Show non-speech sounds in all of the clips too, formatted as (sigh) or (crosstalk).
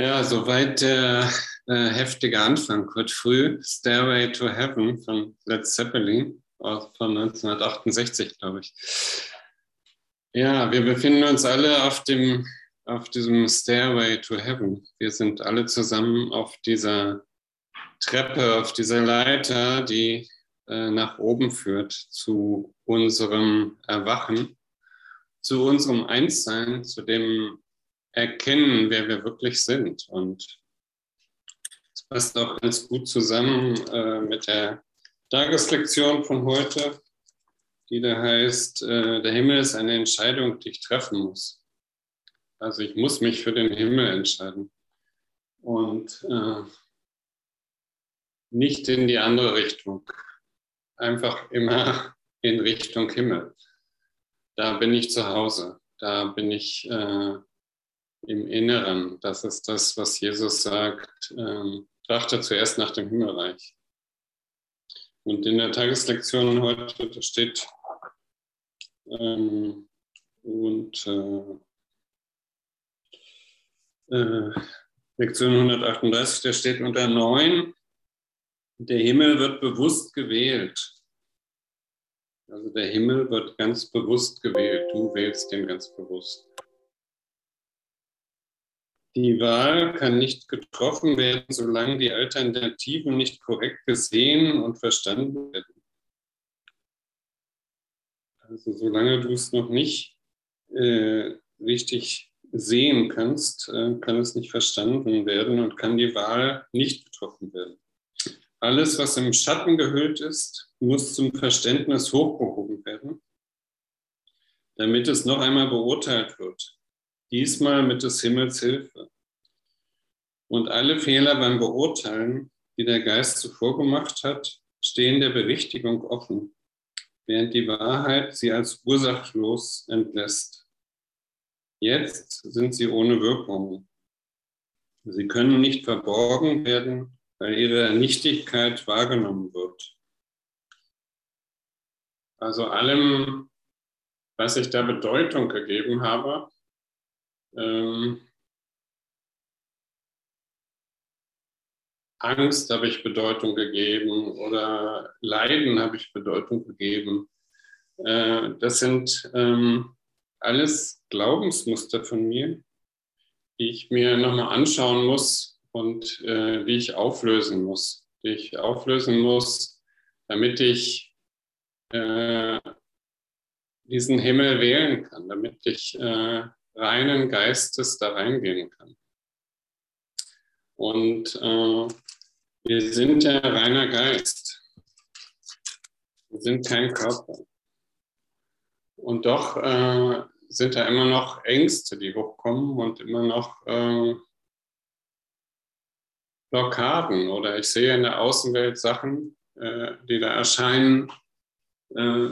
Ja, soweit der äh, heftige Anfang. Heute früh Stairway to Heaven von Led Zeppelin von 1968, glaube ich. Ja, wir befinden uns alle auf, dem, auf diesem Stairway to Heaven. Wir sind alle zusammen auf dieser Treppe, auf dieser Leiter, die äh, nach oben führt zu unserem Erwachen, zu unserem Einssein, zu dem erkennen, wer wir wirklich sind. Und das passt auch ganz gut zusammen äh, mit der Tageslektion von heute, die da heißt, äh, der Himmel ist eine Entscheidung, die ich treffen muss. Also ich muss mich für den Himmel entscheiden und äh, nicht in die andere Richtung. Einfach immer in Richtung Himmel. Da bin ich zu Hause. Da bin ich äh, im Inneren. Das ist das, was Jesus sagt. Ähm, trachte zuerst nach dem Himmelreich. Und in der Tageslektion heute steht, ähm, und äh, äh, Lektion 138, da steht unter 9, der Himmel wird bewusst gewählt. Also der Himmel wird ganz bewusst gewählt. Du wählst den ganz bewusst. Die Wahl kann nicht getroffen werden, solange die Alternativen nicht korrekt gesehen und verstanden werden. Also solange du es noch nicht äh, richtig sehen kannst, äh, kann es nicht verstanden werden und kann die Wahl nicht getroffen werden. Alles, was im Schatten gehüllt ist, muss zum Verständnis hochgehoben werden, damit es noch einmal beurteilt wird diesmal mit des Himmels Hilfe. Und alle Fehler beim Beurteilen, die der Geist zuvor gemacht hat, stehen der Berichtigung offen, während die Wahrheit sie als ursachlos entlässt. Jetzt sind sie ohne Wirkung. Sie können nicht verborgen werden, weil ihre Nichtigkeit wahrgenommen wird. Also allem, was ich da Bedeutung gegeben habe, ähm, Angst habe ich Bedeutung gegeben oder Leiden habe ich Bedeutung gegeben. Äh, das sind ähm, alles Glaubensmuster von mir, die ich mir nochmal anschauen muss und äh, die ich auflösen muss. Die ich auflösen muss, damit ich äh, diesen Himmel wählen kann, damit ich äh, reinen Geistes da reingehen kann. Und äh, wir sind ja reiner Geist. Wir sind kein Körper. Und doch äh, sind da immer noch Ängste, die hochkommen und immer noch äh, Blockaden. Oder ich sehe in der Außenwelt Sachen, äh, die da erscheinen, äh,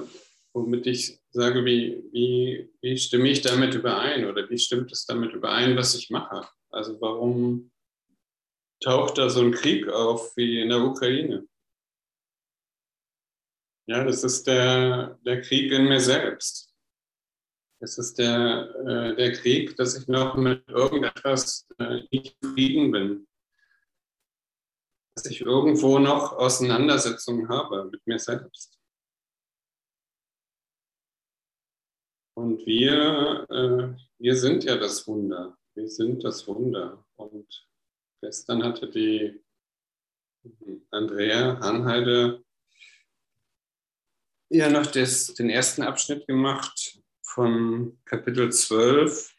womit ich sage, wie, wie, wie stimme ich damit überein oder wie stimmt es damit überein, was ich mache? Also warum taucht da so ein Krieg auf wie in der Ukraine? Ja, das ist der, der Krieg in mir selbst. Es ist der, äh, der Krieg, dass ich noch mit irgendetwas äh, nicht zufrieden bin. Dass ich irgendwo noch Auseinandersetzungen habe mit mir selbst. Und wir, äh, wir sind ja das Wunder. Wir sind das Wunder. Und gestern hatte die Andrea Hanheide ja noch das, den ersten Abschnitt gemacht von Kapitel 12,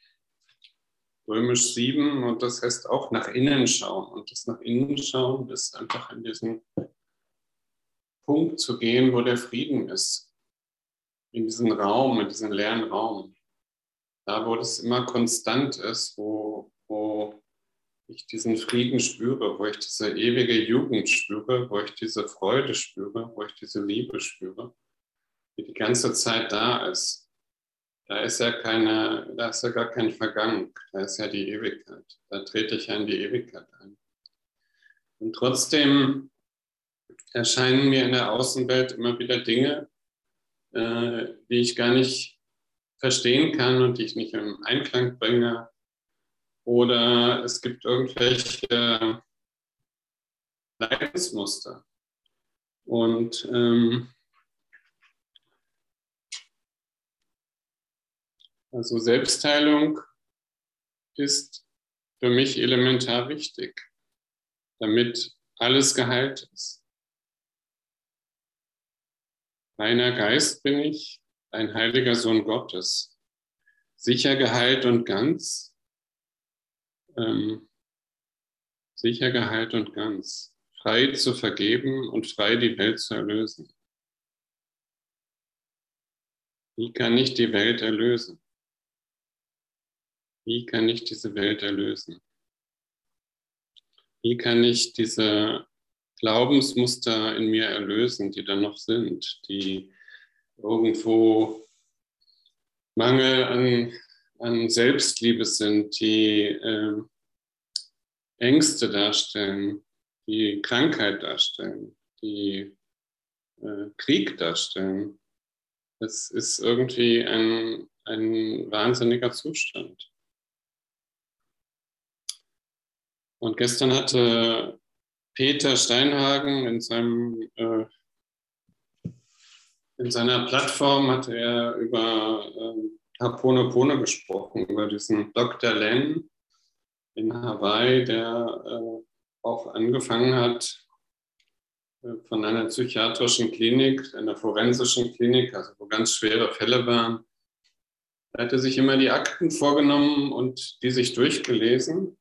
Römisch 7. Und das heißt auch nach innen schauen. Und das nach innen schauen ist einfach in diesen Punkt zu gehen, wo der Frieden ist in diesen Raum, in diesen leeren Raum. Da, wo das immer konstant ist, wo, wo ich diesen Frieden spüre, wo ich diese ewige Jugend spüre, wo ich diese Freude spüre, wo ich diese Liebe spüre, die die ganze Zeit da ist. Da ist ja keine, da ist ja gar kein Vergangen, da ist ja die Ewigkeit. Da trete ich ja in die Ewigkeit ein. Und trotzdem erscheinen mir in der Außenwelt immer wieder Dinge, äh, die ich gar nicht verstehen kann und die ich nicht im Einklang bringe oder es gibt irgendwelche Leidensmuster. Und ähm, also Selbstheilung ist für mich elementar wichtig, damit alles geheilt ist. Reiner Geist bin ich, ein heiliger Sohn Gottes, sicher geheilt und ganz, ähm, sicher geheilt und ganz, frei zu vergeben und frei die Welt zu erlösen. Wie kann ich die Welt erlösen? Wie kann ich diese Welt erlösen? Wie kann ich diese Glaubensmuster in mir erlösen, die da noch sind, die irgendwo Mangel an, an Selbstliebe sind, die äh, Ängste darstellen, die Krankheit darstellen, die äh, Krieg darstellen. Das ist irgendwie ein, ein wahnsinniger Zustand. Und gestern hatte Peter Steinhagen in seinem äh, in seiner Plattform hat er über äh, Haponopono gesprochen, über diesen Dr. Len in Hawaii, der äh, auch angefangen hat äh, von einer psychiatrischen Klinik, einer forensischen Klinik, also wo ganz schwere Fälle waren. Er hatte sich immer die Akten vorgenommen und die sich durchgelesen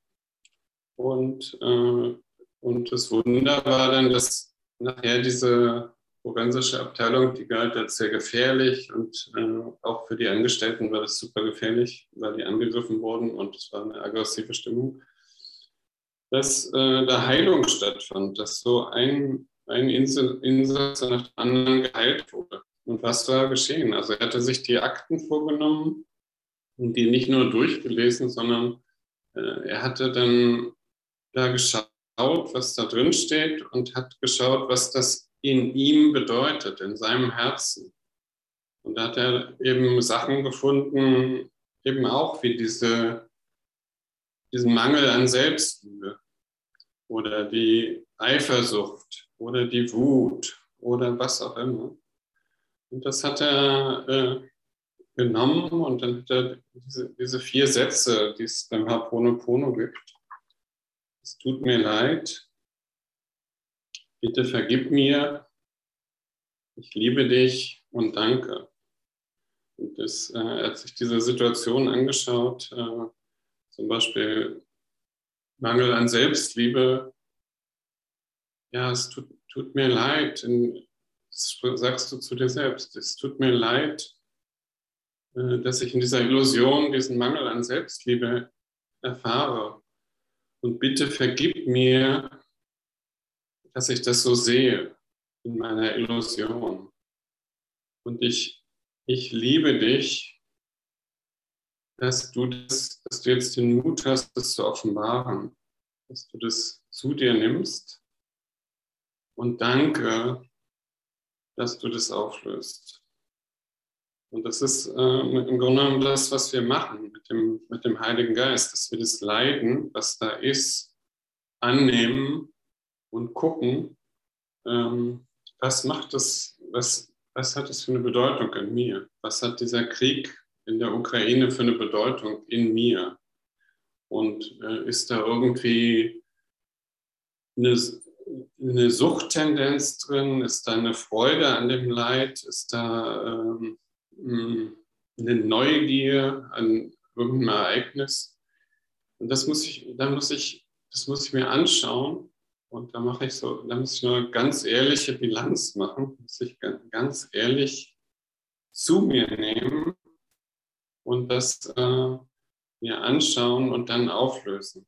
und, äh, und das Wunder war dann, dass nachher diese forensische Abteilung, die galt als sehr gefährlich und äh, auch für die Angestellten war das super gefährlich, weil die angegriffen wurden und es war eine aggressive Stimmung, dass äh, da Heilung stattfand, dass so ein, ein Insatz nach dem anderen geheilt wurde. Und was war geschehen? Also er hatte sich die Akten vorgenommen und die nicht nur durchgelesen, sondern äh, er hatte dann da geschaut, was da drin steht und hat geschaut, was das in ihm bedeutet, in seinem Herzen. Und da hat er eben Sachen gefunden, eben auch wie diese, diesen Mangel an Selbstliebe oder die Eifersucht oder die Wut oder was auch immer. Und das hat er äh, genommen und dann hat er diese, diese vier Sätze, die es beim Haponopono gibt, es tut mir leid, bitte vergib mir, ich liebe dich und danke. Und das, äh, hat sich diese Situation angeschaut, äh, zum Beispiel Mangel an Selbstliebe. Ja, es tut, tut mir leid, das sagst du zu dir selbst, es tut mir leid, äh, dass ich in dieser Illusion diesen Mangel an Selbstliebe erfahre. Und bitte vergib mir, dass ich das so sehe in meiner Illusion. Und ich, ich liebe dich, dass du, das, dass du jetzt den Mut hast, das zu offenbaren, dass du das zu dir nimmst. Und danke, dass du das auflöst. Und das ist äh, im Grunde genommen das, was wir machen mit dem, mit dem Heiligen Geist, dass wir das Leiden, was da ist, annehmen und gucken, ähm, was macht das, was, was hat das für eine Bedeutung in mir? Was hat dieser Krieg in der Ukraine für eine Bedeutung in mir? Und äh, ist da irgendwie eine, eine Suchttendenz drin? Ist da eine Freude an dem Leid? Ist da ähm, hm, eine Neugier an irgendeinem Ereignis. Und das muss ich, da muss ich, das muss ich mir anschauen. Und da mache ich so, da muss ich eine ganz ehrliche Bilanz machen, muss ich ganz ehrlich zu mir nehmen und das äh, mir anschauen und dann auflösen.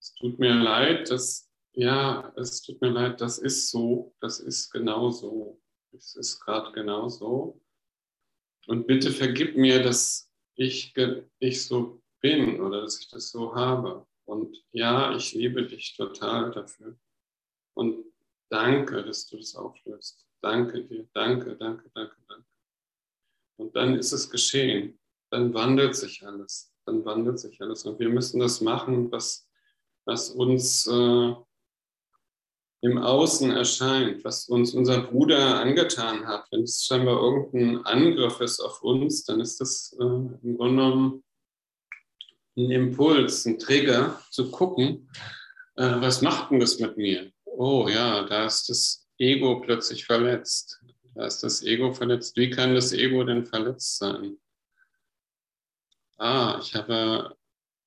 Es tut mir leid, dass, ja, es tut mir leid, das ist so, das ist genau so. Es ist gerade genau so. Und bitte vergib mir, dass ich, ich so bin oder dass ich das so habe. Und ja, ich liebe dich total dafür. Und danke, dass du das auflöst. Danke dir, danke, danke, danke, danke. Und dann ist es geschehen. Dann wandelt sich alles. Dann wandelt sich alles. Und wir müssen das machen, was, was uns äh, im Außen erscheint, was uns unser Bruder angetan hat. Wenn es scheinbar irgendein Angriff ist auf uns, dann ist das äh, im Grunde genommen ein Impuls, ein Trigger, zu gucken, äh, was macht denn das mit mir? Oh ja, da ist das Ego plötzlich verletzt. Da ist das Ego verletzt. Wie kann das Ego denn verletzt sein? Ah, ich habe,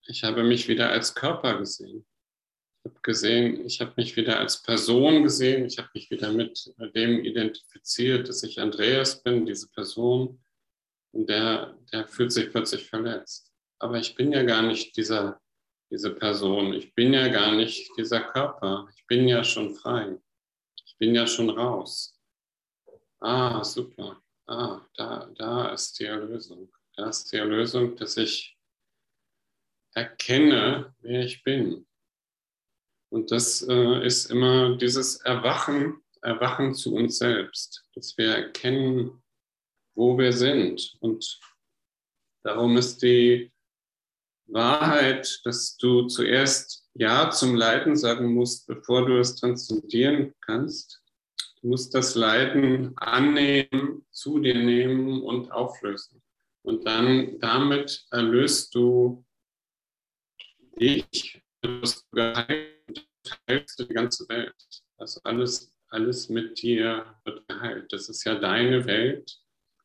ich habe mich wieder als Körper gesehen. Habe gesehen, ich habe mich wieder als Person gesehen. Ich habe mich wieder mit dem identifiziert, dass ich Andreas bin, diese Person. Und der, der fühlt sich plötzlich verletzt. Aber ich bin ja gar nicht dieser, diese Person. Ich bin ja gar nicht dieser Körper. Ich bin ja schon frei. Ich bin ja schon raus. Ah, super. Ah, da, da ist die Erlösung. Da ist die Erlösung, dass ich erkenne, wer ich bin. Und das äh, ist immer dieses Erwachen, Erwachen zu uns selbst, dass wir erkennen, wo wir sind. Und darum ist die Wahrheit, dass du zuerst Ja zum Leiden sagen musst, bevor du es transzendieren kannst. Du musst das Leiden annehmen, zu dir nehmen und auflösen. Und dann damit erlöst du dich, du wirst geheilt, heilst du die ganze Welt. Also alles, alles mit dir wird geheilt. Das ist ja deine Welt,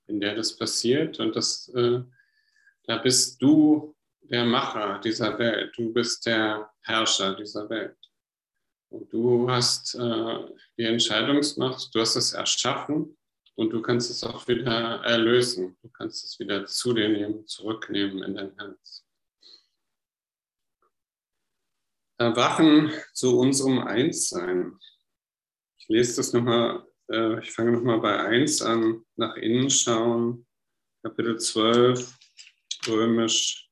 in der das passiert. Und das, äh, da bist du der Macher dieser Welt. Du bist der Herrscher dieser Welt. Und du hast äh, die Entscheidungsmacht, du hast es erschaffen und du kannst es auch wieder erlösen. Du kannst es wieder zu dir nehmen, zurücknehmen in dein Herz. Erwachen zu unserem Einssein. Ich lese das nochmal, äh, ich fange nochmal bei 1 an, nach innen schauen, Kapitel 12, römisch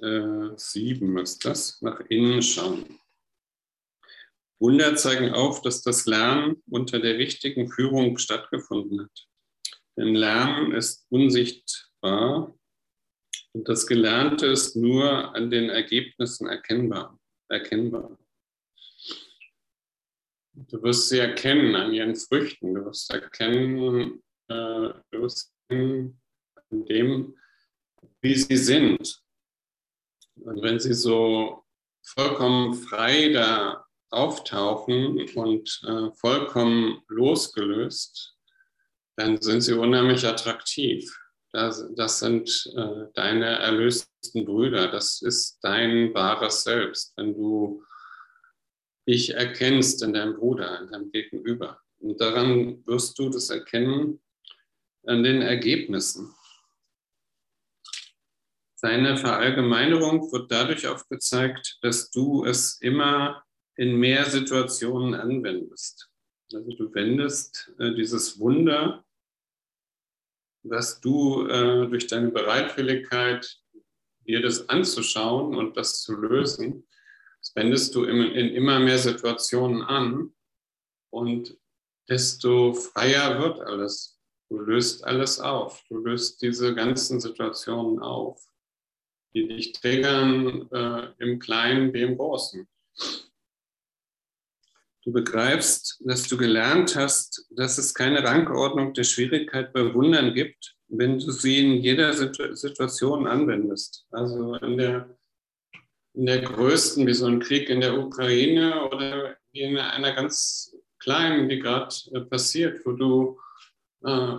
äh, 7 ist das, nach innen schauen. Wunder zeigen auf, dass das Lernen unter der richtigen Führung stattgefunden hat. Denn Lernen ist unsichtbar und das Gelernte ist nur an den Ergebnissen erkennbar. erkennbar. Du wirst sie erkennen an ihren Früchten. Du wirst erkennen, äh, du wirst erkennen an dem, wie sie sind. Und wenn sie so vollkommen frei da auftauchen und äh, vollkommen losgelöst, dann sind sie unheimlich attraktiv. Das, das sind äh, deine erlösten Brüder. Das ist dein wahres Selbst, wenn du dich erkennst in deinem Bruder, in deinem Gegenüber. Und daran wirst du das erkennen an den Ergebnissen. Seine Verallgemeinerung wird dadurch aufgezeigt, dass du es immer in mehr Situationen anwendest. Also du wendest äh, dieses Wunder, was du äh, durch deine Bereitwilligkeit, dir das anzuschauen und das zu lösen, das wendest du in, in immer mehr Situationen an und desto freier wird alles. Du löst alles auf. Du löst diese ganzen Situationen auf die dich triggern äh, im Kleinen wie im Großen. Du begreifst, dass du gelernt hast, dass es keine Rangordnung der Schwierigkeit bei Wundern gibt, wenn du sie in jeder Situation anwendest. Also in der, in der größten, wie so ein Krieg in der Ukraine oder in einer ganz kleinen, die gerade äh, passiert, wo du äh,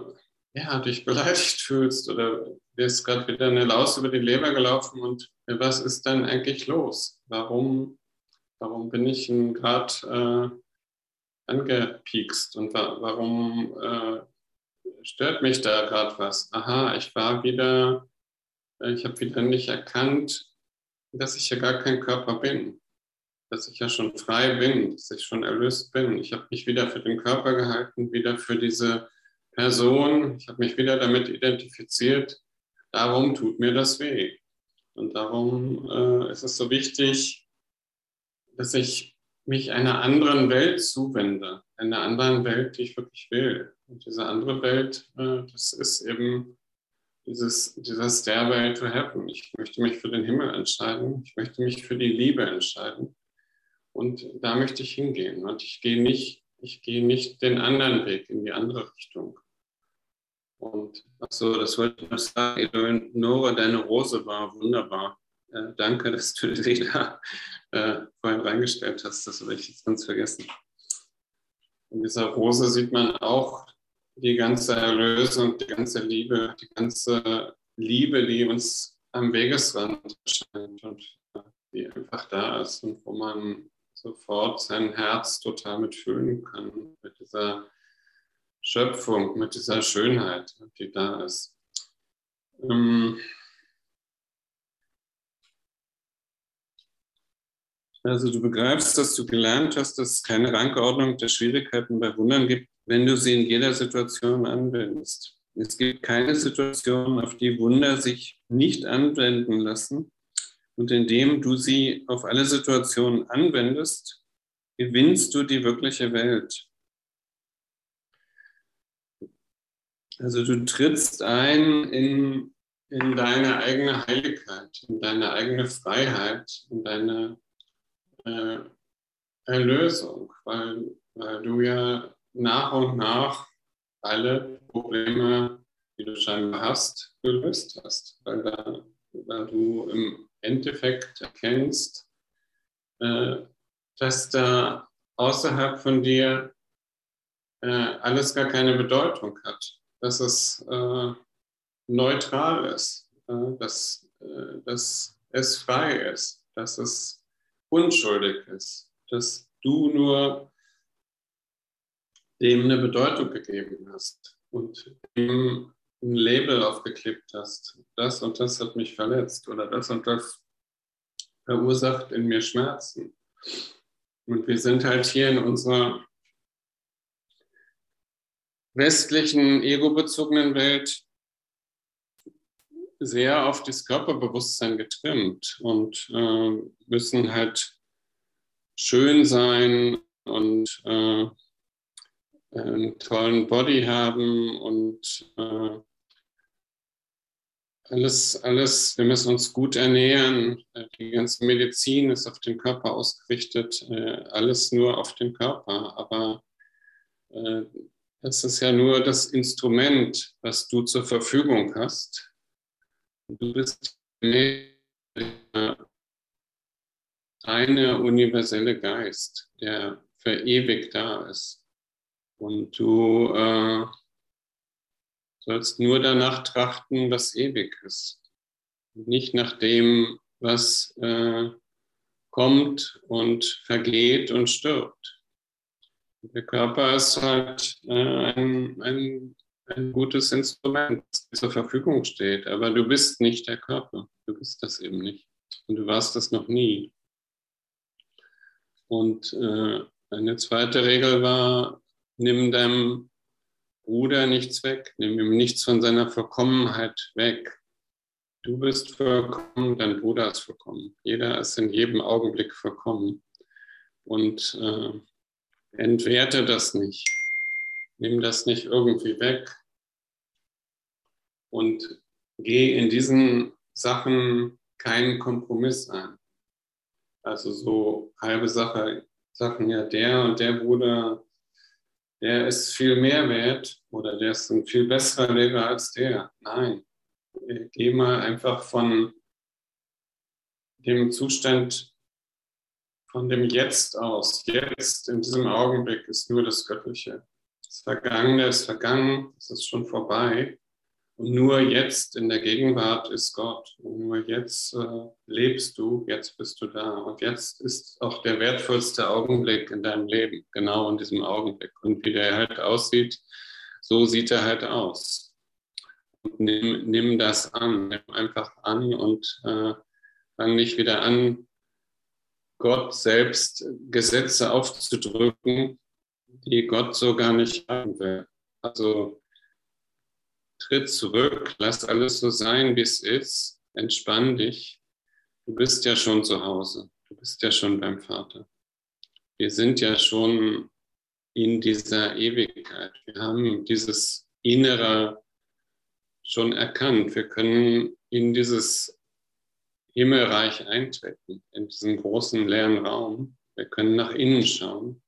ja, dich beleidigt fühlst oder dir ist gerade wieder eine Laus über die Leber gelaufen und was ist denn eigentlich los? Warum, warum bin ich gerade äh, angepiekst und wa warum äh, stört mich da gerade was? Aha, ich war wieder, ich habe wieder nicht erkannt, dass ich ja gar kein Körper bin, dass ich ja schon frei bin, dass ich schon erlöst bin. Ich habe mich wieder für den Körper gehalten, wieder für diese Person. Ich habe mich wieder damit identifiziert. Darum tut mir das weh. Und darum äh, ist es so wichtig, dass ich mich einer anderen Welt zuwende, einer anderen Welt, die ich wirklich will. Und diese andere Welt, äh, das ist eben dieses, dieser Stairway to Heaven. Ich möchte mich für den Himmel entscheiden. Ich möchte mich für die Liebe entscheiden. Und da möchte ich hingehen. Und ich gehe nicht, ich gehe nicht den anderen Weg in die andere Richtung. Und achso, das wollte ich noch sagen. Eleonore, deine Rose war wunderbar. Äh, danke, dass du die da äh, vorhin reingestellt hast. Das habe ich jetzt ganz vergessen. In dieser Rose sieht man auch die ganze Erlösung, die ganze Liebe, die ganze Liebe, die uns am Wegesrand erscheint und die einfach da ist und wo man sofort sein Herz total mitfühlen kann, mit dieser Schöpfung, mit dieser Schönheit, die da ist. Ähm, Also du begreifst, dass du gelernt hast, dass es keine Rangordnung der Schwierigkeiten bei Wundern gibt, wenn du sie in jeder Situation anwendest. Es gibt keine Situation, auf die Wunder sich nicht anwenden lassen. Und indem du sie auf alle Situationen anwendest, gewinnst du die wirkliche Welt. Also du trittst ein in, in deine eigene Heiligkeit, in deine eigene Freiheit, in deine äh, Erlösung, weil, weil du ja nach und nach alle Probleme, die du scheinbar hast, gelöst hast, weil, da, weil du im Endeffekt erkennst, äh, dass da außerhalb von dir äh, alles gar keine Bedeutung hat, dass es äh, neutral ist, äh, dass, äh, dass es frei ist, dass es unschuldig ist, dass du nur dem eine Bedeutung gegeben hast und ihm ein Label aufgeklebt hast. Das und das hat mich verletzt oder das und das verursacht in mir Schmerzen. Und wir sind halt hier in unserer westlichen ego-bezogenen Welt sehr auf das Körperbewusstsein getrimmt und äh, müssen halt schön sein und äh, einen tollen Body haben und äh, alles, alles, wir müssen uns gut ernähren. Die ganze Medizin ist auf den Körper ausgerichtet, äh, alles nur auf den Körper. Aber äh, das ist ja nur das Instrument, was du zur Verfügung hast. Du bist eine universelle Geist, der für ewig da ist. Und du äh, sollst nur danach trachten, was ewig ist. Nicht nach dem, was äh, kommt und vergeht und stirbt. Der Körper ist halt äh, ein, ein ein gutes Instrument, das zur Verfügung steht. Aber du bist nicht der Körper. Du bist das eben nicht. Und du warst das noch nie. Und äh, eine zweite Regel war, nimm deinem Bruder nichts weg, nimm ihm nichts von seiner Vollkommenheit weg. Du bist vollkommen, dein Bruder ist vollkommen. Jeder ist in jedem Augenblick vollkommen. Und äh, entwerte das nicht. Nimm das nicht irgendwie weg und geh in diesen Sachen keinen Kompromiss ein. Also so halbe Sache, Sachen, ja, der und der Bruder, der ist viel mehr wert oder der ist ein viel besserer Lehrer als der. Nein, geh mal einfach von dem Zustand von dem Jetzt aus. Jetzt, in diesem Augenblick, ist nur das Göttliche. Das Vergangene ist vergangen, es ist schon vorbei. Und nur jetzt in der Gegenwart ist Gott. Und nur jetzt äh, lebst du, jetzt bist du da. Und jetzt ist auch der wertvollste Augenblick in deinem Leben, genau in diesem Augenblick. Und wie der halt aussieht, so sieht er halt aus. Nimm, nimm das an, nimm einfach an und äh, fang nicht wieder an, Gott selbst Gesetze aufzudrücken, die Gott so gar nicht haben will. Also tritt zurück, lass alles so sein, wie es ist, entspann dich. Du bist ja schon zu Hause, du bist ja schon beim Vater. Wir sind ja schon in dieser Ewigkeit. Wir haben dieses innere schon erkannt. Wir können in dieses Himmelreich eintreten, in diesen großen leeren Raum. Wir können nach innen schauen.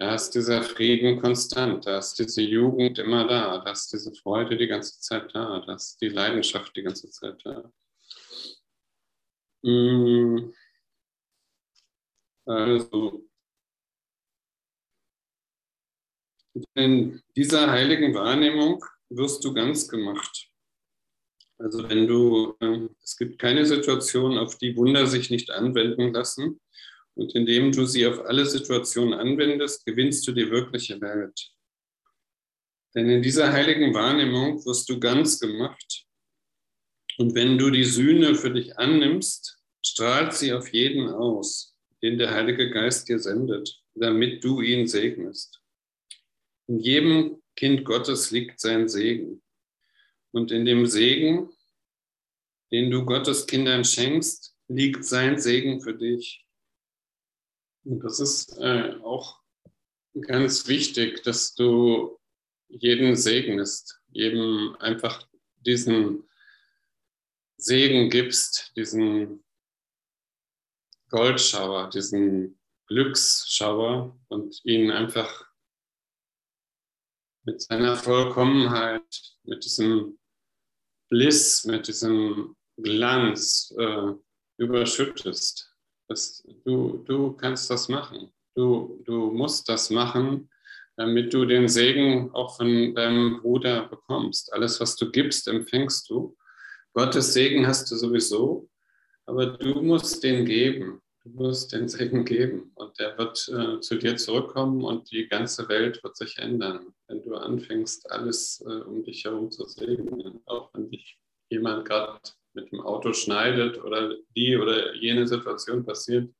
Da ist dieser Frieden konstant, da ist diese Jugend immer da, da ist diese Freude die ganze Zeit da, da ist die Leidenschaft die ganze Zeit da. Mm. Also, in dieser heiligen Wahrnehmung wirst du ganz gemacht. Also wenn du, äh, es gibt keine Situation, auf die Wunder sich nicht anwenden lassen. Und indem du sie auf alle Situationen anwendest, gewinnst du die wirkliche Welt. Denn in dieser heiligen Wahrnehmung wirst du ganz gemacht. Und wenn du die Sühne für dich annimmst, strahlt sie auf jeden aus, den der Heilige Geist dir sendet, damit du ihn segnest. In jedem Kind Gottes liegt sein Segen. Und in dem Segen, den du Gottes Kindern schenkst, liegt sein Segen für dich. Und das ist äh, auch ganz wichtig, dass du jeden segnest, jedem einfach diesen Segen gibst, diesen Goldschauer, diesen Glücksschauer und ihn einfach mit seiner Vollkommenheit, mit diesem Bliss, mit diesem Glanz äh, überschüttest. Das, du, du kannst das machen. Du, du musst das machen, damit du den Segen auch von deinem Bruder bekommst. Alles, was du gibst, empfängst du. Gottes Segen hast du sowieso, aber du musst den geben. Du musst den Segen geben und der wird äh, zu dir zurückkommen und die ganze Welt wird sich ändern, wenn du anfängst, alles äh, um dich herum zu segnen. Auch wenn dich jemand gerade mit dem Auto schneidet oder die oder jene Situation passiert,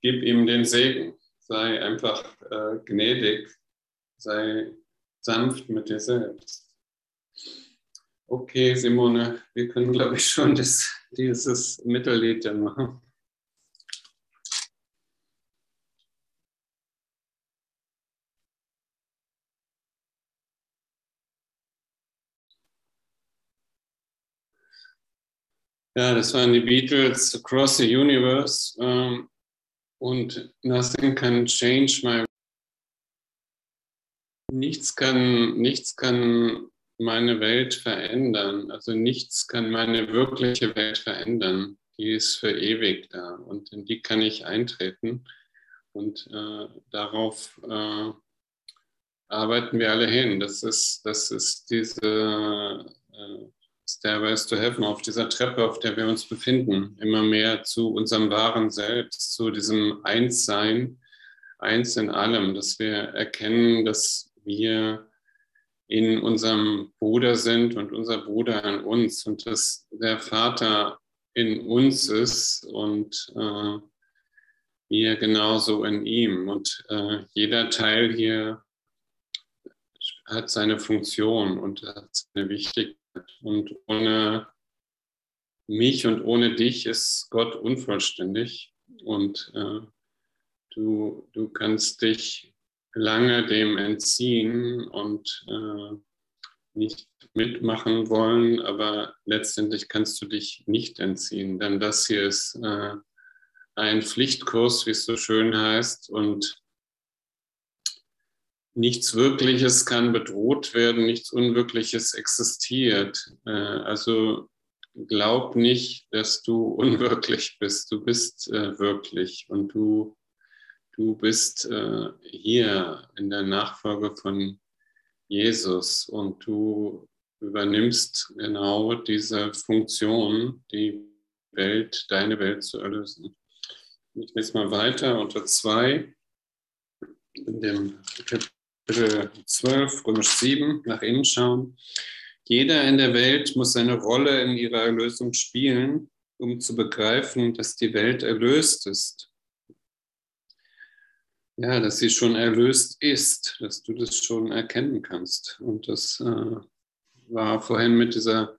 gib ihm den Segen. Sei einfach äh, gnädig, sei sanft mit dir selbst. Okay, Simone, wir können, glaube ich, schon das, dieses Mittellied dann machen. Ja, das waren die Beatles, Across the Universe ähm, und Nothing Can Change My. Nichts kann, nichts kann meine Welt verändern. Also nichts kann meine wirkliche Welt verändern. Die ist für ewig da und in die kann ich eintreten. Und äh, darauf äh, arbeiten wir alle hin. Das ist, das ist diese äh, Stairways to Heaven, auf dieser Treppe, auf der wir uns befinden, immer mehr zu unserem wahren Selbst, zu diesem Einssein, eins in allem, dass wir erkennen, dass wir in unserem Bruder sind und unser Bruder in uns und dass der Vater in uns ist und äh, wir genauso in ihm. Und äh, jeder Teil hier hat seine Funktion und hat seine Wichtigkeit. Und ohne mich und ohne dich ist Gott unvollständig. Und äh, du, du kannst dich lange dem entziehen und äh, nicht mitmachen wollen, aber letztendlich kannst du dich nicht entziehen, denn das hier ist äh, ein Pflichtkurs, wie es so schön heißt, und nichts Wirkliches kann bedroht werden, nichts Unwirkliches existiert. Äh, also glaub nicht, dass du (laughs) unwirklich bist. Du bist äh, wirklich und du, du bist äh, hier in der Nachfolge von Jesus und du übernimmst genau diese Funktion, die Welt, deine Welt zu erlösen. Ich lese mal weiter unter zwei in dem Kapitel 12, Römisch 7, nach innen schauen. Jeder in der Welt muss seine Rolle in ihrer Erlösung spielen, um zu begreifen, dass die Welt erlöst ist. Ja, dass sie schon erlöst ist, dass du das schon erkennen kannst. Und das äh, war vorhin mit dieser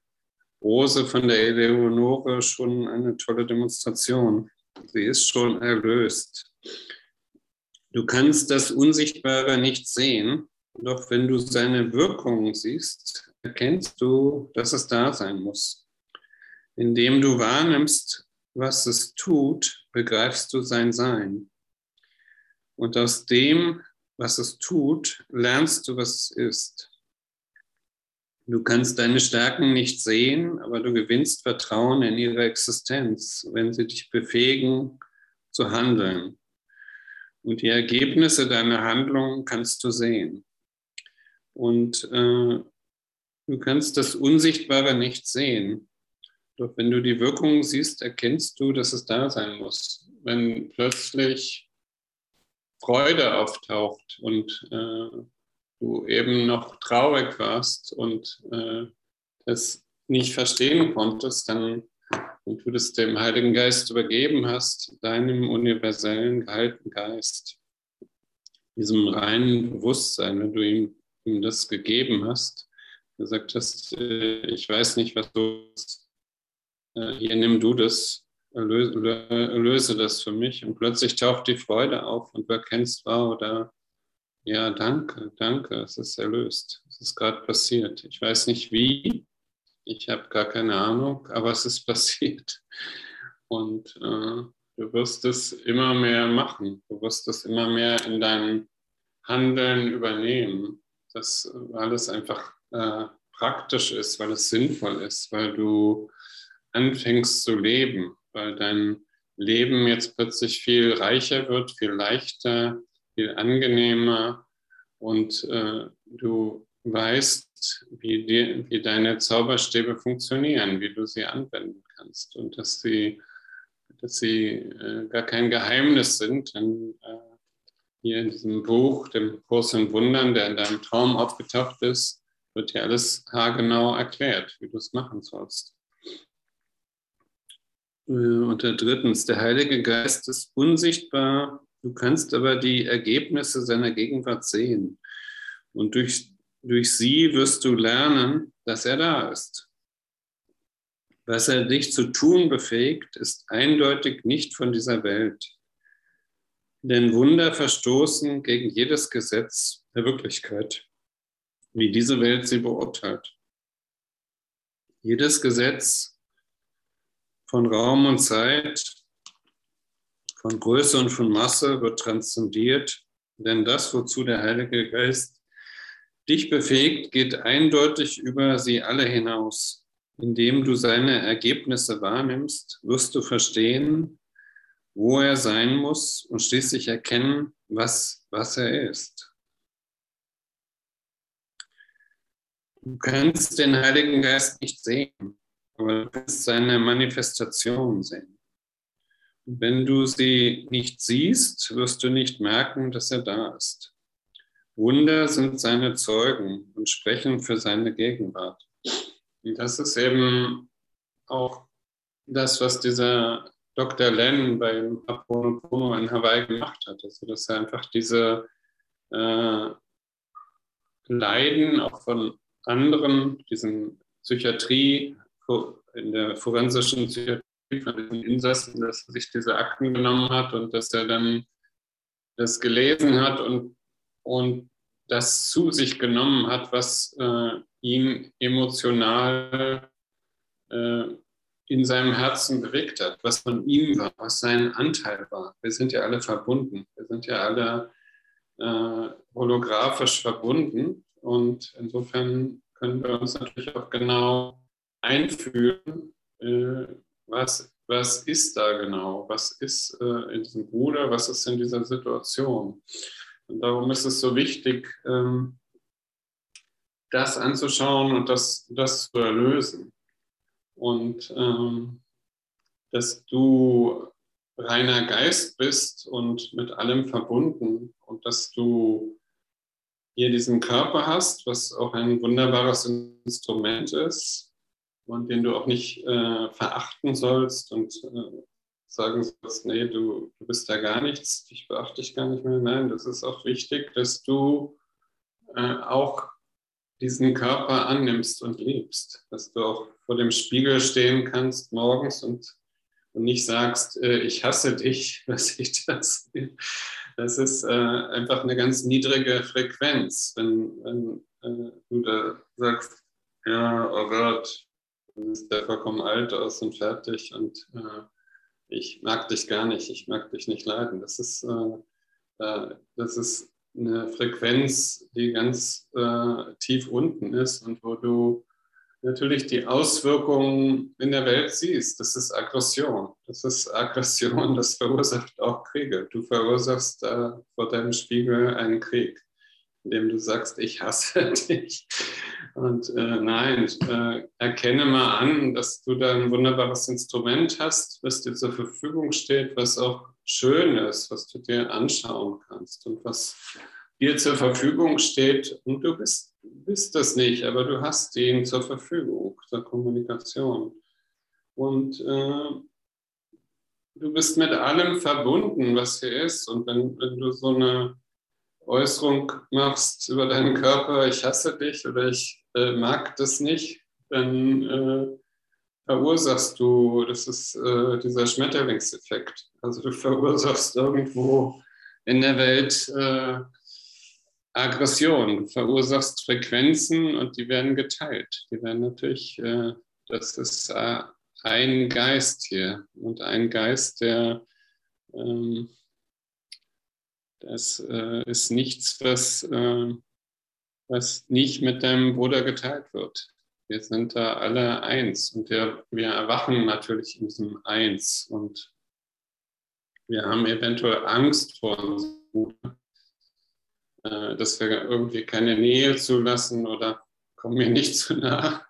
Rose von der Eleonore schon eine tolle Demonstration. Sie ist schon erlöst. Du kannst das Unsichtbare nicht sehen, doch wenn du seine Wirkungen siehst, erkennst du, dass es da sein muss. Indem du wahrnimmst, was es tut, begreifst du sein Sein. Und aus dem, was es tut, lernst du, was es ist. Du kannst deine Stärken nicht sehen, aber du gewinnst Vertrauen in ihre Existenz, wenn sie dich befähigen zu handeln. Und die Ergebnisse deiner Handlungen kannst du sehen. Und äh, du kannst das Unsichtbare nicht sehen. Doch wenn du die Wirkung siehst, erkennst du, dass es da sein muss. Wenn plötzlich Freude auftaucht und äh, du eben noch traurig warst und äh, das nicht verstehen konntest, dann und du das dem Heiligen Geist übergeben hast, deinem universellen gehaltenen Geist, diesem reinen Bewusstsein, wenn du ihm, ihm das gegeben hast, gesagt hast, äh, ich weiß nicht, was du, äh, hier nimm du das, löse das für mich und plötzlich taucht die Freude auf und du erkennst, wow, da ja, danke, danke, es ist erlöst. Es ist gerade passiert. Ich weiß nicht wie, ich habe gar keine Ahnung, aber es ist (laughs) passiert. Und äh, du wirst es immer mehr machen. Du wirst es immer mehr in deinem Handeln übernehmen, dass alles einfach äh, praktisch ist, weil es sinnvoll ist, weil du anfängst zu leben, weil dein Leben jetzt plötzlich viel reicher wird, viel leichter, viel angenehmer und äh, du weißt, wie, die, wie deine Zauberstäbe funktionieren, wie du sie anwenden kannst und dass sie, dass sie äh, gar kein Geheimnis sind. Denn, äh, hier in diesem Buch, dem in Wundern, der in deinem Traum aufgetaucht ist, wird dir alles haargenau erklärt, wie du es machen sollst. Äh, und der drittens, der Heilige Geist ist unsichtbar Du kannst aber die Ergebnisse seiner Gegenwart sehen. Und durch, durch sie wirst du lernen, dass er da ist. Was er dich zu tun befähigt, ist eindeutig nicht von dieser Welt. Denn Wunder verstoßen gegen jedes Gesetz der Wirklichkeit, wie diese Welt sie beurteilt. Jedes Gesetz von Raum und Zeit von Größe und von Masse wird transzendiert, denn das, wozu der Heilige Geist dich befähigt, geht eindeutig über sie alle hinaus. Indem du seine Ergebnisse wahrnimmst, wirst du verstehen, wo er sein muss und schließlich erkennen, was, was er ist. Du kannst den Heiligen Geist nicht sehen, aber du kannst seine Manifestation sehen. Wenn du sie nicht siehst, wirst du nicht merken, dass er da ist. Wunder sind seine Zeugen und sprechen für seine Gegenwart. Und das ist eben auch das, was dieser Dr. Len beim Aponopono in Hawaii gemacht hat. Also, dass er einfach diese äh, Leiden auch von anderen, diesen Psychiatrie, in der forensischen Psychiatrie, von den Insassen, dass er sich diese Akten genommen hat und dass er dann das gelesen hat und, und das zu sich genommen hat, was äh, ihn emotional äh, in seinem Herzen bewegt hat, was von ihm war, was sein Anteil war. Wir sind ja alle verbunden, wir sind ja alle äh, holographisch verbunden und insofern können wir uns natürlich auch genau einfühlen, äh, was, was ist da genau? Was ist äh, in diesem Bruder? Was ist in dieser Situation? Und darum ist es so wichtig, ähm, das anzuschauen und das, das zu erlösen. Und ähm, dass du reiner Geist bist und mit allem verbunden und dass du hier diesen Körper hast, was auch ein wunderbares Instrument ist, und den du auch nicht äh, verachten sollst und äh, sagen sollst, nee, du, du bist da gar nichts, dich beachte ich gar nicht mehr. Nein, das ist auch wichtig, dass du äh, auch diesen Körper annimmst und liebst, dass du auch vor dem Spiegel stehen kannst morgens und, und nicht sagst, äh, ich hasse dich, (laughs) was ich das. Das ist äh, einfach eine ganz niedrige Frequenz, wenn, wenn äh, du da sagst, ja, oh Gott, du bist ja vollkommen alt aus und fertig und äh, ich mag dich gar nicht, ich mag dich nicht leiden. Das ist, äh, das ist eine Frequenz, die ganz äh, tief unten ist und wo du natürlich die Auswirkungen in der Welt siehst. Das ist Aggression. Das ist Aggression, das verursacht auch Kriege. Du verursachst äh, vor deinem Spiegel einen Krieg, indem du sagst, ich hasse (laughs) dich. Und äh, nein, äh, erkenne mal an, dass du da ein wunderbares Instrument hast, was dir zur Verfügung steht, was auch schön ist, was du dir anschauen kannst und was dir zur Verfügung steht. Und du bist, bist das nicht, aber du hast ihn zur Verfügung, zur Kommunikation. Und äh, du bist mit allem verbunden, was hier ist. Und wenn, wenn du so eine Äußerung machst über deinen Körper, ich hasse dich oder ich äh, mag das nicht, dann äh, verursachst du, das ist äh, dieser Schmetterlingseffekt. Also du (laughs) verursachst irgendwo in der Welt äh, Aggression, du verursachst Frequenzen und die werden geteilt. Die werden natürlich, äh, das ist äh, ein Geist hier und ein Geist, der ähm, das äh, ist nichts, was, äh, was nicht mit deinem Bruder geteilt wird. Wir sind da alle eins und wir, wir erwachen natürlich in diesem Eins und wir haben eventuell Angst vor Bruder, äh, dass wir irgendwie keine Nähe zulassen oder komm mir nicht zu nah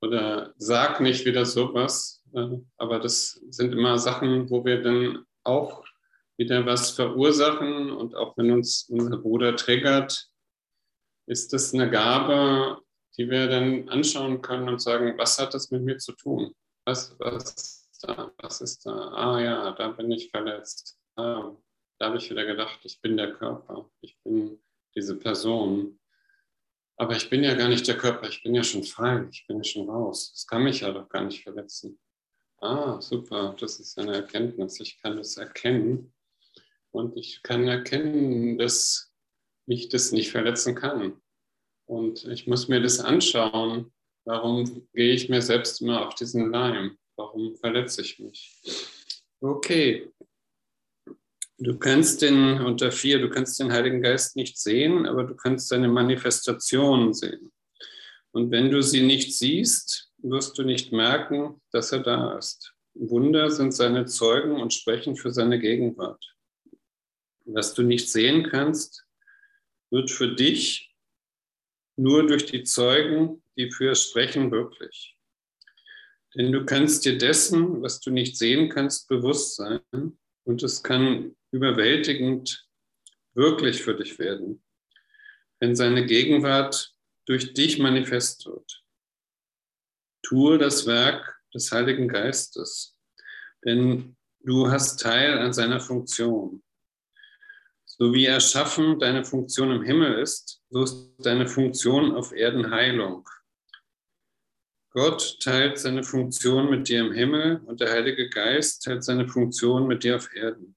oder sag nicht wieder sowas. Äh, aber das sind immer Sachen, wo wir dann auch wieder was verursachen. Und auch wenn uns unser Bruder triggert, ist das eine Gabe, die wir dann anschauen können und sagen, was hat das mit mir zu tun? Was, was, ist, da? was ist da? Ah ja, da bin ich verletzt. Ah, da habe ich wieder gedacht, ich bin der Körper, ich bin diese Person. Aber ich bin ja gar nicht der Körper, ich bin ja schon frei, ich bin ja schon raus. Das kann mich ja doch gar nicht verletzen. Ah, super, das ist eine Erkenntnis. Ich kann es erkennen und ich kann erkennen, dass mich das nicht verletzen kann. Und ich muss mir das anschauen. Warum gehe ich mir selbst immer auf diesen Leim? Warum verletze ich mich? Okay. Du kannst den, unter vier, du kannst den Heiligen Geist nicht sehen, aber du kannst seine Manifestationen sehen. Und wenn du sie nicht siehst, wirst du nicht merken, dass er da ist. Wunder sind seine Zeugen und sprechen für seine Gegenwart was du nicht sehen kannst, wird für dich nur durch die Zeugen, die für es sprechen, wirklich. Denn du kannst dir dessen, was du nicht sehen kannst, bewusst sein und es kann überwältigend wirklich für dich werden, wenn seine Gegenwart durch dich manifest wird. Tue das Werk des Heiligen Geistes, denn du hast Teil an seiner Funktion. So wie Erschaffen deine Funktion im Himmel ist, so ist deine Funktion auf Erden Heilung. Gott teilt seine Funktion mit dir im Himmel und der Heilige Geist teilt seine Funktion mit dir auf Erden.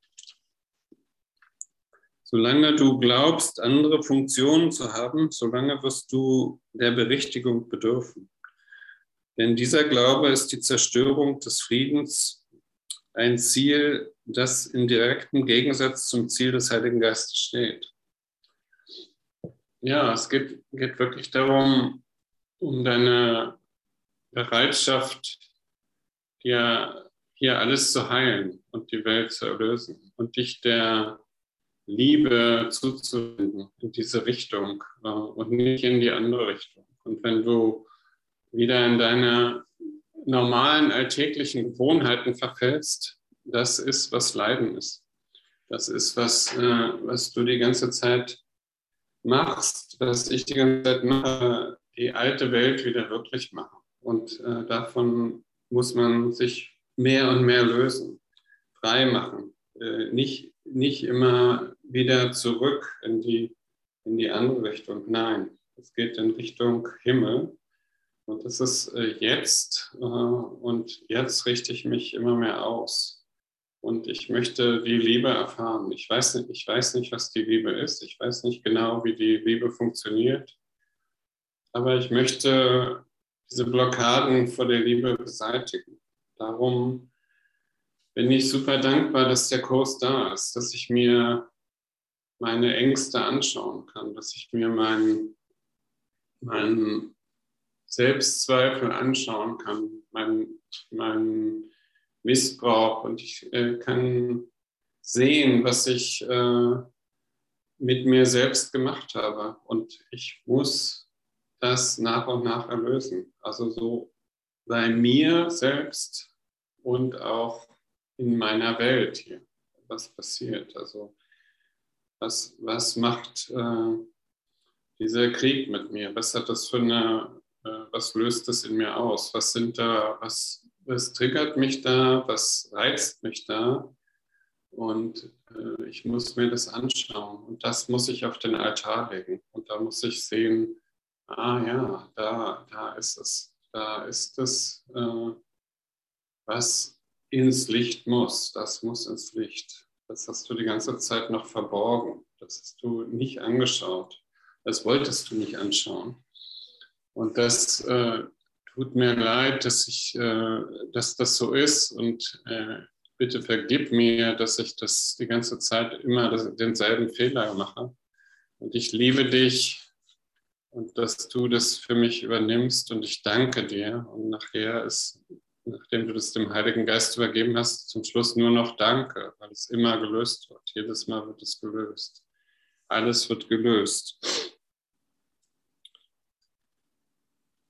Solange du glaubst, andere Funktionen zu haben, solange wirst du der Berichtigung bedürfen. Denn dieser Glaube ist die Zerstörung des Friedens ein Ziel, das im direkten Gegensatz zum Ziel des Heiligen Geistes steht. Ja, es geht, geht wirklich darum, um deine Bereitschaft, dir hier alles zu heilen und die Welt zu erlösen und dich der Liebe zuzuwenden in diese Richtung äh, und nicht in die andere Richtung. Und wenn du wieder in deine normalen alltäglichen Gewohnheiten verfällst, das ist, was Leiden ist. Das ist, was, äh, was du die ganze Zeit machst, was ich die ganze Zeit mache, die alte Welt wieder wirklich machen. Und äh, davon muss man sich mehr und mehr lösen, frei machen. Äh, nicht, nicht immer wieder zurück in die, in die andere Richtung. Nein, es geht in Richtung Himmel. Und das ist äh, jetzt äh, und jetzt richte ich mich immer mehr aus. Und ich möchte die Liebe erfahren. Ich weiß, nicht, ich weiß nicht, was die Liebe ist. Ich weiß nicht genau, wie die Liebe funktioniert. Aber ich möchte diese Blockaden vor der Liebe beseitigen. Darum bin ich super dankbar, dass der Kurs da ist, dass ich mir meine Ängste anschauen kann, dass ich mir meinen mein Selbstzweifel anschauen kann, meinen mein Missbrauch und ich äh, kann sehen, was ich äh, mit mir selbst gemacht habe. Und ich muss das nach und nach erlösen. Also so bei mir selbst und auch in meiner Welt hier, was passiert. Also was, was macht äh, dieser Krieg mit mir? Was hat das für eine, äh, was löst das in mir aus? Was sind da, was, was triggert mich da? Was reizt mich da? Und äh, ich muss mir das anschauen. Und das muss ich auf den Altar legen. Und da muss ich sehen, ah ja, da, da ist es. Da ist es, äh, was ins Licht muss. Das muss ins Licht. Das hast du die ganze Zeit noch verborgen. Das hast du nicht angeschaut. Das wolltest du nicht anschauen. Und das äh, tut mir leid, dass, ich, äh, dass das so ist. Und äh, bitte vergib mir, dass ich das die ganze Zeit immer das, denselben Fehler mache. Und ich liebe dich und dass du das für mich übernimmst. Und ich danke dir. Und nachher ist nachdem du das dem Heiligen Geist übergeben hast, zum Schluss nur noch Danke, weil es immer gelöst wird. Jedes Mal wird es gelöst. Alles wird gelöst.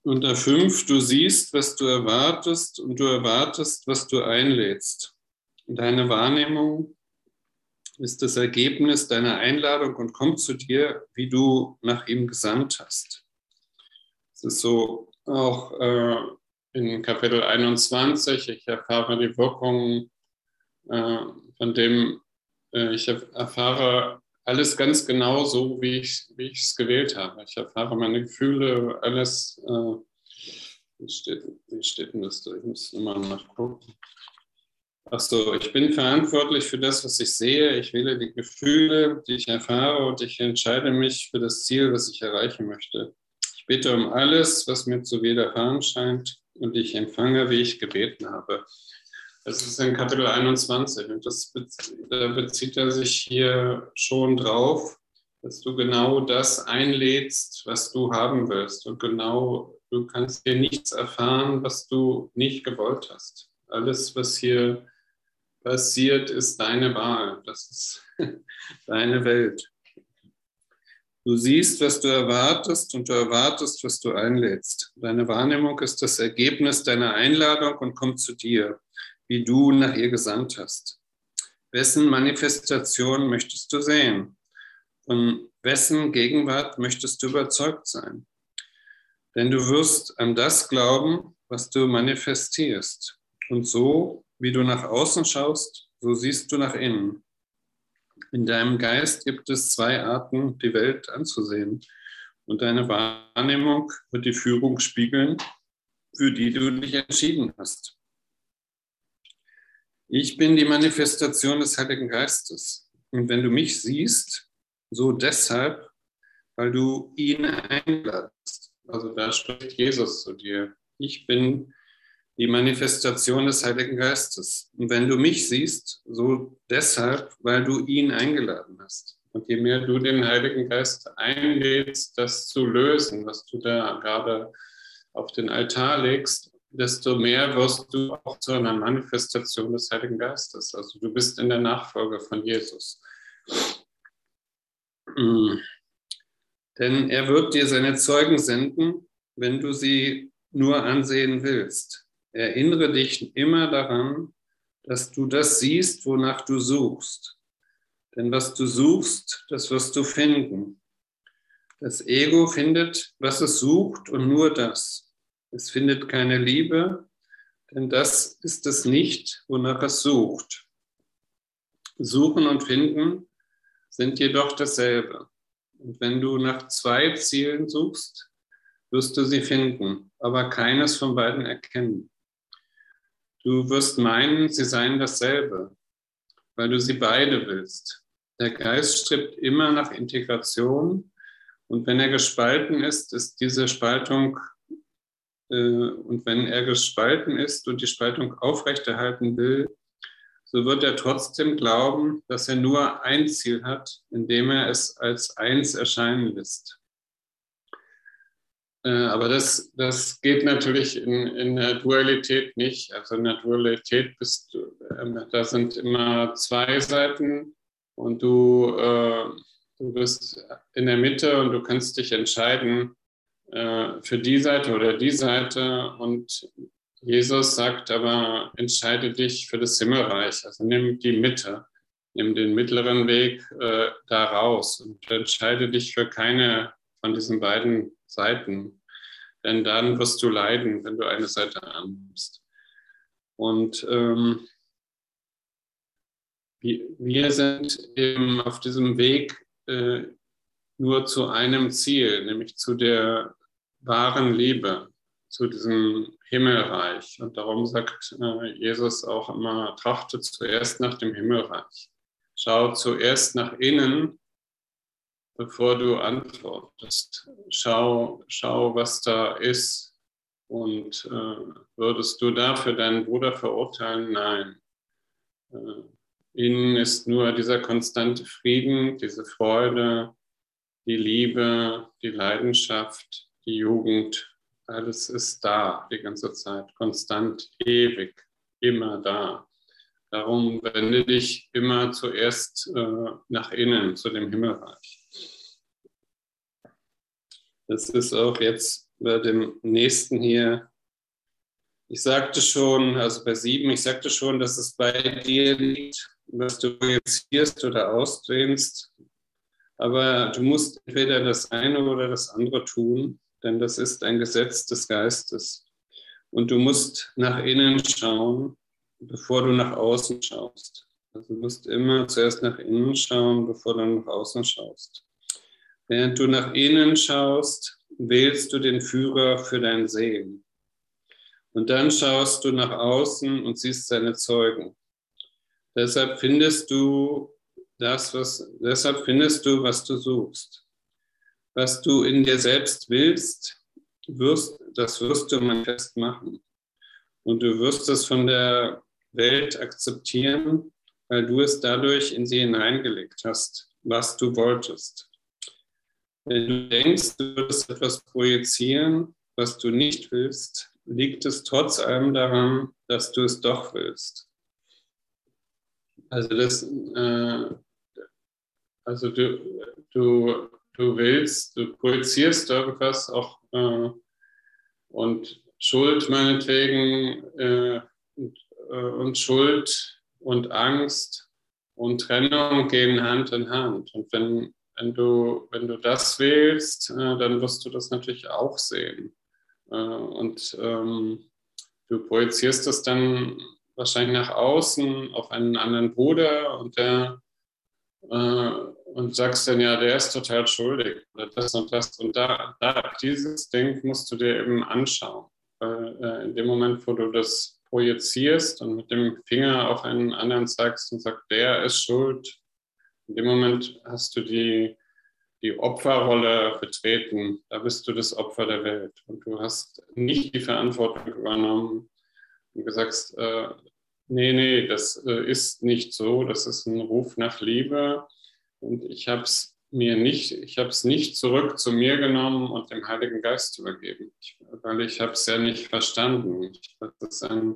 Unter fünf, du siehst, was du erwartest und du erwartest, was du einlädst. Deine Wahrnehmung ist das Ergebnis deiner Einladung und kommt zu dir, wie du nach ihm gesandt hast. Es ist so auch äh, in Kapitel 21. Ich erfahre die Wirkung äh, von dem, äh, ich erfahre alles ganz genau so, wie ich es gewählt habe. Ich erfahre meine Gefühle, alles. Äh, wie, steht, wie steht denn das da? Ich muss immer nachgucken. Ach so, ich bin verantwortlich für das, was ich sehe. Ich wähle die Gefühle, die ich erfahre und ich entscheide mich für das Ziel, was ich erreichen möchte. Ich bitte um alles, was mir zu widerfahren scheint und ich empfange, wie ich gebeten habe. Das ist in Kapitel 21 und das da bezieht er sich hier schon drauf, dass du genau das einlädst, was du haben willst. Und genau, du kannst dir nichts erfahren, was du nicht gewollt hast. Alles, was hier passiert, ist deine Wahl. Das ist (laughs) deine Welt. Du siehst, was du erwartest und du erwartest, was du einlädst. Deine Wahrnehmung ist das Ergebnis deiner Einladung und kommt zu dir, wie du nach ihr gesandt hast. Wessen Manifestation möchtest du sehen? Von wessen Gegenwart möchtest du überzeugt sein? Denn du wirst an das glauben, was du manifestierst. Und so, wie du nach außen schaust, so siehst du nach innen. In deinem Geist gibt es zwei Arten, die Welt anzusehen. Und deine Wahrnehmung wird die Führung spiegeln, für die du dich entschieden hast. Ich bin die Manifestation des Heiligen Geistes. Und wenn du mich siehst, so deshalb, weil du ihn einladest. Also da spricht Jesus zu dir. Ich bin die Manifestation des Heiligen Geistes. Und wenn du mich siehst, so deshalb, weil du ihn eingeladen hast. Und je mehr du den Heiligen Geist einlädst, das zu lösen, was du da gerade auf den Altar legst, desto mehr wirst du auch zu einer Manifestation des Heiligen Geistes. Also du bist in der Nachfolge von Jesus. Mm. Denn er wird dir seine Zeugen senden, wenn du sie nur ansehen willst. Erinnere dich immer daran, dass du das siehst, wonach du suchst. Denn was du suchst, das wirst du finden. Das Ego findet, was es sucht und nur das. Es findet keine Liebe, denn das ist es nicht, wonach es sucht. Suchen und finden sind jedoch dasselbe. Und wenn du nach zwei Zielen suchst, wirst du sie finden, aber keines von beiden erkennen. Du wirst meinen, sie seien dasselbe, weil du sie beide willst. Der Geist strebt immer nach Integration und wenn er gespalten ist, ist diese Spaltung und wenn er gespalten ist und die Spaltung aufrechterhalten will, so wird er trotzdem glauben, dass er nur ein Ziel hat, indem er es als eins erscheinen lässt. Äh, aber das, das geht natürlich in, in der Dualität nicht. Also in der Dualität bist du, ähm, da sind immer zwei Seiten und du, äh, du bist in der Mitte und du kannst dich entscheiden äh, für die Seite oder die Seite. Und Jesus sagt aber, entscheide dich für das Himmelreich. Also nimm die Mitte, nimm den mittleren Weg äh, da raus und entscheide dich für keine von diesen beiden Seiten. Denn dann wirst du leiden, wenn du eine Seite annimmst. Und ähm, wir sind eben auf diesem Weg äh, nur zu einem Ziel, nämlich zu der wahren Liebe, zu diesem Himmelreich. Und darum sagt äh, Jesus auch immer, trachte zuerst nach dem Himmelreich. Schau zuerst nach innen bevor du antwortest. Schau, schau was da ist. Und äh, würdest du dafür deinen Bruder verurteilen? Nein. Äh, innen ist nur dieser konstante Frieden, diese Freude, die Liebe, die Leidenschaft, die Jugend. Alles ist da die ganze Zeit, konstant, ewig, immer da. Darum wende dich immer zuerst äh, nach innen, zu dem Himmelreich. Das ist auch jetzt bei dem nächsten hier. Ich sagte schon, also bei sieben, ich sagte schon, dass es bei dir liegt, was du projizierst oder ausdehnst. Aber du musst entweder das eine oder das andere tun, denn das ist ein Gesetz des Geistes. Und du musst nach innen schauen, bevor du nach außen schaust. Also du musst immer zuerst nach innen schauen, bevor du nach außen schaust. Während du nach innen schaust, wählst du den Führer für dein Sehen. Und dann schaust du nach außen und siehst seine Zeugen. Deshalb findest du das, was, deshalb findest du, was du suchst. Was du in dir selbst willst, wirst, das wirst du manifest machen. Und du wirst es von der Welt akzeptieren, weil du es dadurch in sie hineingelegt hast, was du wolltest. Wenn du denkst, du würdest etwas projizieren, was du nicht willst, liegt es trotz allem daran, dass du es doch willst. Also, das, äh, also du, du, du willst, du projizierst irgendwas auch äh, und Schuld meinetwegen äh, und, äh, und Schuld und Angst und Trennung gehen Hand in Hand. Und wenn wenn du, wenn du das wählst, äh, dann wirst du das natürlich auch sehen. Äh, und ähm, du projizierst es dann wahrscheinlich nach außen auf einen anderen Bruder und der und sagst dann ja, der ist total schuldig oder das und das. Und da, da dieses Ding musst du dir eben anschauen. Weil äh, in dem Moment, wo du das projizierst und mit dem Finger auf einen anderen zeigst und sagst, der ist schuld, in dem Moment hast du die, die Opferrolle betreten. Da bist du das Opfer der Welt. Und du hast nicht die Verantwortung übernommen und gesagt, äh, nee, nee, das äh, ist nicht so. Das ist ein Ruf nach Liebe. Und ich habe es mir nicht, ich habe es nicht zurück zu mir genommen und dem Heiligen Geist übergeben, weil ich habe es ja nicht verstanden. Das ist ein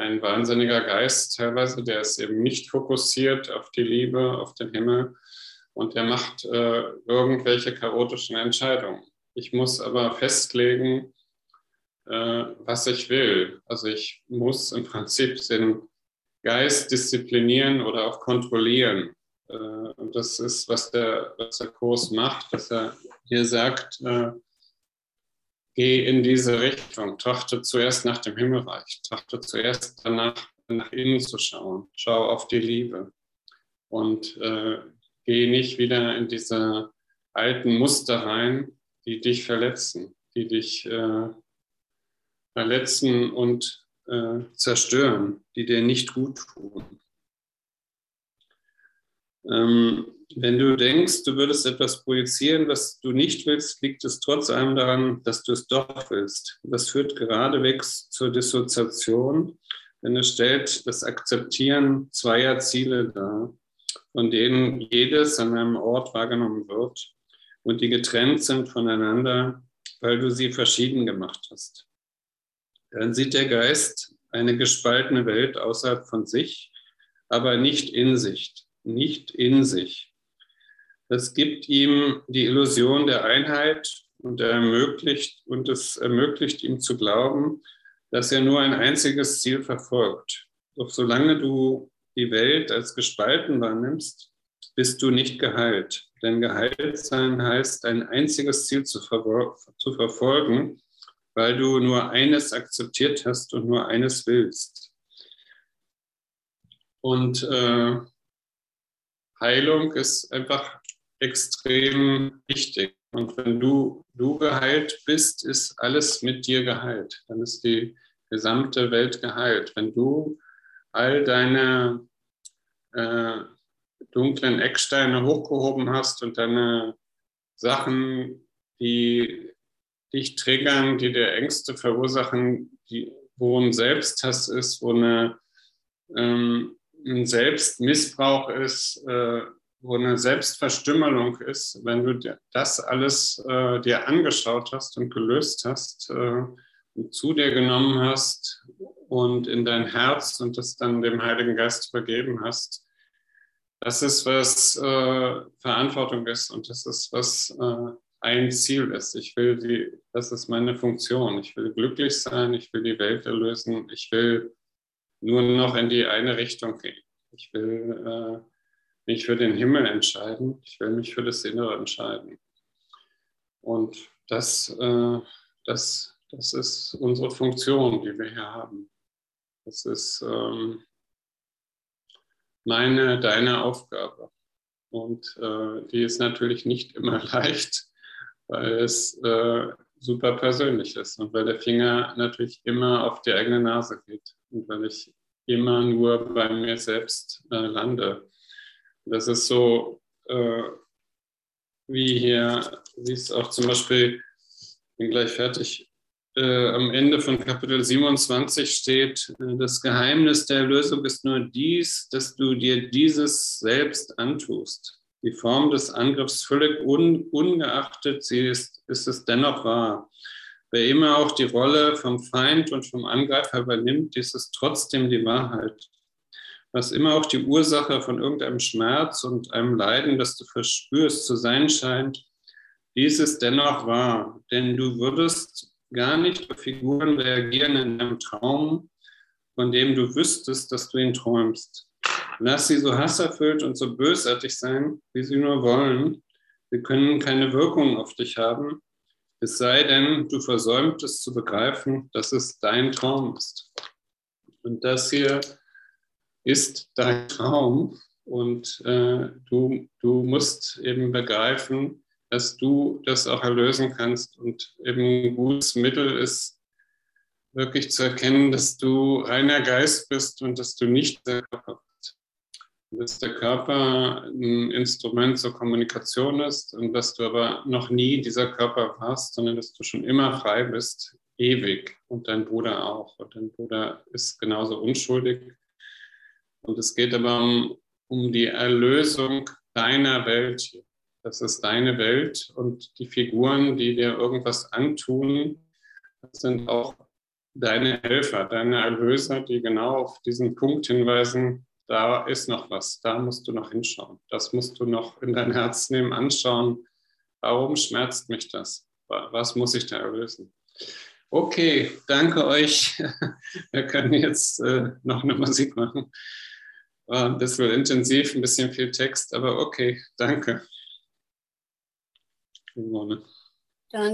ein wahnsinniger Geist teilweise, der ist eben nicht fokussiert auf die Liebe, auf den Himmel und der macht äh, irgendwelche chaotischen Entscheidungen. Ich muss aber festlegen, äh, was ich will. Also ich muss im Prinzip den Geist disziplinieren oder auch kontrollieren. Äh, und das ist, was der, was der Kurs macht, dass er hier sagt, äh, geh in diese Richtung, trachte zuerst nach dem Himmelreich, trachte zuerst danach nach innen zu schauen, schau auf die Liebe und äh, geh nicht wieder in diese alten Muster rein, die dich verletzen, die dich äh, verletzen und äh, zerstören, die dir nicht gut tun. Ähm, wenn du denkst, du würdest etwas projizieren, was du nicht willst, liegt es trotz allem daran, dass du es doch willst. Das führt geradewegs zur Dissoziation, denn es stellt das Akzeptieren zweier Ziele dar, von denen jedes an einem Ort wahrgenommen wird und die getrennt sind voneinander, weil du sie verschieden gemacht hast. Dann sieht der Geist eine gespaltene Welt außerhalb von sich, aber nicht in sich, nicht in sich. Das gibt ihm die Illusion der Einheit und, ermöglicht, und es ermöglicht ihm zu glauben, dass er nur ein einziges Ziel verfolgt. Doch solange du die Welt als gespalten wahrnimmst, bist du nicht geheilt. Denn geheilt sein heißt, ein einziges Ziel zu, ver zu verfolgen, weil du nur eines akzeptiert hast und nur eines willst. Und äh, Heilung ist einfach extrem wichtig. Und wenn du, du geheilt bist, ist alles mit dir geheilt. Dann ist die gesamte Welt geheilt. Wenn du all deine äh, dunklen Ecksteine hochgehoben hast und deine Sachen, die dich triggern, die dir Ängste verursachen, die, wo ein Selbsthass ist, wo eine, ähm, ein Selbstmissbrauch ist, äh, wo eine Selbstverstümmelung ist, wenn du das alles äh, dir angeschaut hast und gelöst hast äh, und zu dir genommen hast und in dein Herz und das dann dem Heiligen Geist übergeben hast, das ist, was äh, Verantwortung ist und das ist, was äh, ein Ziel ist. Ich will die, das ist meine Funktion. Ich will glücklich sein, ich will die Welt erlösen, ich will nur noch in die eine Richtung gehen. Ich will äh, mich für den Himmel entscheiden, ich will mich für das Innere entscheiden. Und das, äh, das, das ist unsere Funktion, die wir hier haben. Das ist ähm, meine, deine Aufgabe. Und äh, die ist natürlich nicht immer (laughs) leicht, weil es äh, super persönlich ist und weil der Finger natürlich immer auf die eigene Nase geht und weil ich immer nur bei mir selbst äh, lande. Das ist so, äh, wie hier, wie es auch zum Beispiel, bin gleich fertig, äh, am Ende von Kapitel 27 steht, äh, das Geheimnis der Erlösung ist nur dies, dass du dir dieses selbst antust. Die Form des Angriffs völlig un, ungeachtet sie ist, ist es dennoch wahr. Wer immer auch die Rolle vom Feind und vom Angreifer übernimmt, dies ist trotzdem die Wahrheit was immer auch die Ursache von irgendeinem Schmerz und einem Leiden, das du verspürst, zu sein scheint, dies ist dennoch wahr, denn du würdest gar nicht auf Figuren reagieren in einem Traum, von dem du wüsstest, dass du ihn träumst. Lass sie so hasserfüllt und so bösartig sein, wie sie nur wollen. Sie können keine Wirkung auf dich haben, es sei denn, du versäumtest zu begreifen, dass es dein Traum ist. Und das hier ist dein Traum und äh, du, du musst eben begreifen, dass du das auch erlösen kannst und eben ein gutes Mittel ist, wirklich zu erkennen, dass du reiner Geist bist und dass du nicht der Körper. Dass der Körper ein Instrument zur Kommunikation ist und dass du aber noch nie dieser Körper warst, sondern dass du schon immer frei bist, ewig und dein Bruder auch. Und dein Bruder ist genauso unschuldig und es geht aber um, um die Erlösung deiner Welt. Das ist deine Welt und die Figuren, die dir irgendwas antun, sind auch deine Helfer, deine Erlöser, die genau auf diesen Punkt hinweisen, da ist noch was, da musst du noch hinschauen. Das musst du noch in dein Herz nehmen, anschauen. Warum schmerzt mich das? Was muss ich da erlösen? Okay, danke euch. (laughs) Wir können jetzt äh, noch eine Musik machen. War ein bisschen intensiv, ein bisschen viel Text, aber okay, danke. Simone.